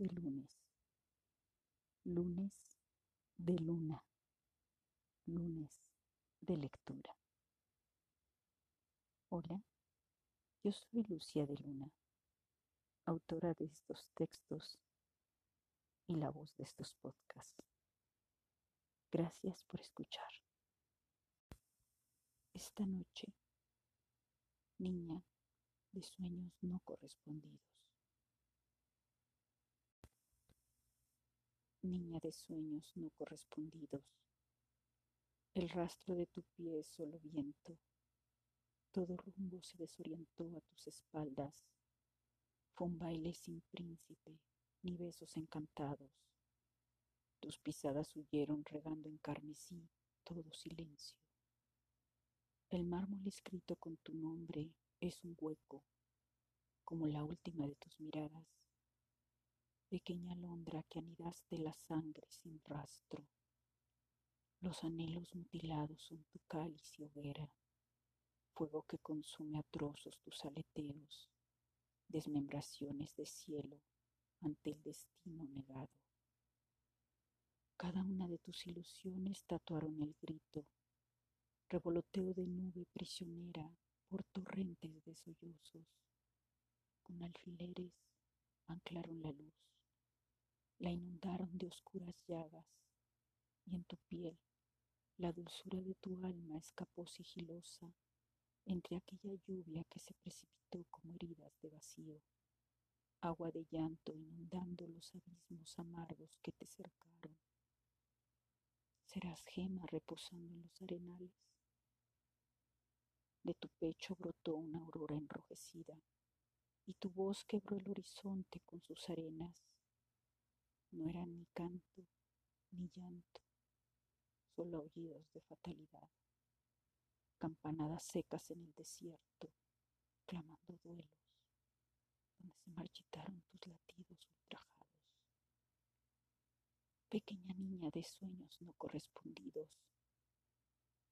Lunes de luna, lunes de lectura. Hola, yo soy Lucía de Luna, autora de estos textos y la voz de estos podcasts. Gracias por escuchar. Esta noche, niña de sueños no correspondidos. Niña de sueños no correspondidos. El rastro de tu pie es solo viento. Todo rumbo se desorientó a tus espaldas. Fue un baile sin príncipe, ni besos encantados. Tus pisadas huyeron regando en carmesí todo silencio. El mármol escrito con tu nombre es un hueco, como la última de tus miradas pequeña alondra que anidaste la sangre sin rastro. Los anhelos mutilados son tu cáliz y hoguera, fuego que consume a trozos tus aleteos, desmembraciones de cielo ante el destino negado. Cada una de tus ilusiones tatuaron el grito, revoloteo de nube prisionera por torrentes de sollozos, con alfileres anclaron la luz la inundaron de oscuras llagas, y en tu piel la dulzura de tu alma escapó sigilosa entre aquella lluvia que se precipitó como heridas de vacío, agua de llanto inundando los abismos amargos que te cercaron. Serás gema reposando en los arenales. De tu pecho brotó una aurora enrojecida, y tu voz quebró el horizonte con sus arenas no eran ni canto ni llanto, solo aullidos de fatalidad, campanadas secas en el desierto, clamando duelos, donde se marchitaron tus latidos ultrajados. Pequeña niña de sueños no correspondidos,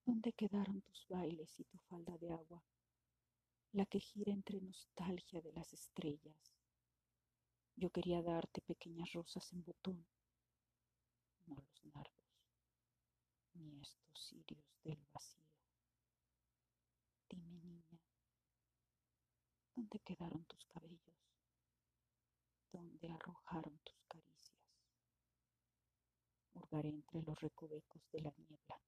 ¿dónde quedaron tus bailes y tu falda de agua, la que gira entre nostalgia de las estrellas? Yo quería darte pequeñas rosas en botón, no los nardos, ni estos cirios del vacío. Dime, niña, ¿dónde quedaron tus cabellos? ¿Dónde arrojaron tus caricias? Hurgaré entre los recovecos de la niebla